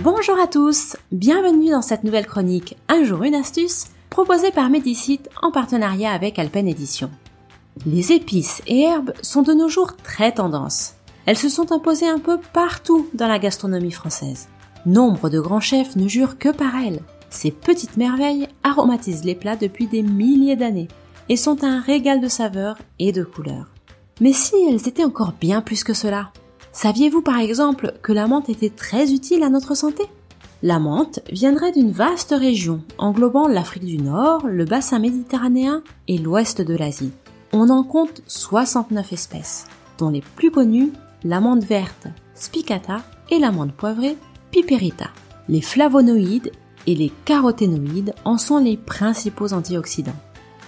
Bonjour à tous, bienvenue dans cette nouvelle chronique Un jour une astuce proposée par Medicite en partenariat avec Alpen Edition. Les épices et herbes sont de nos jours très tendance. Elles se sont imposées un peu partout dans la gastronomie française. Nombre de grands chefs ne jurent que par elles. Ces petites merveilles aromatisent les plats depuis des milliers d'années et sont un régal de saveurs et de couleurs. Mais si elles étaient encore bien plus que cela Saviez-vous par exemple que la menthe était très utile à notre santé? La menthe viendrait d'une vaste région englobant l'Afrique du Nord, le bassin méditerranéen et l'ouest de l'Asie. On en compte 69 espèces, dont les plus connues l'amande verte, spicata, et l'amande poivrée, piperita. Les flavonoïdes et les caroténoïdes en sont les principaux antioxydants.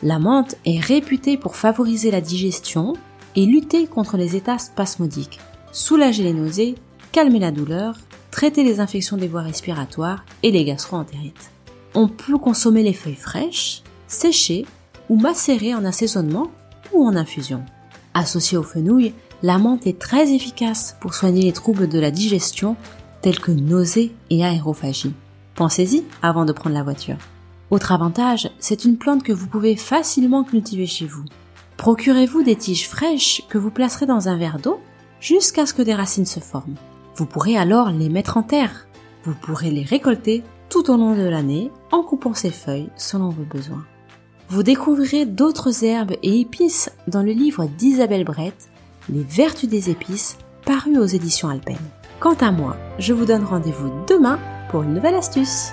La menthe est réputée pour favoriser la digestion et lutter contre les états spasmodiques, soulager les nausées, calmer la douleur, traiter les infections des voies respiratoires et les gastro-entérites. On peut consommer les feuilles fraîches, séchées ou macérées en assaisonnement ou en infusion. Associée aux fenouil, la menthe est très efficace pour soigner les troubles de la digestion tels que nausées et aérophagie. Pensez-y avant de prendre la voiture. Autre avantage, c'est une plante que vous pouvez facilement cultiver chez vous. Procurez-vous des tiges fraîches que vous placerez dans un verre d'eau jusqu'à ce que des racines se forment. Vous pourrez alors les mettre en terre. Vous pourrez les récolter tout au long de l'année en coupant ces feuilles selon vos besoins. Vous découvrirez d'autres herbes et épices dans le livre d'Isabelle Brett, Les vertus des épices, paru aux éditions Alpen. Quant à moi, je vous donne rendez-vous demain pour une nouvelle astuce.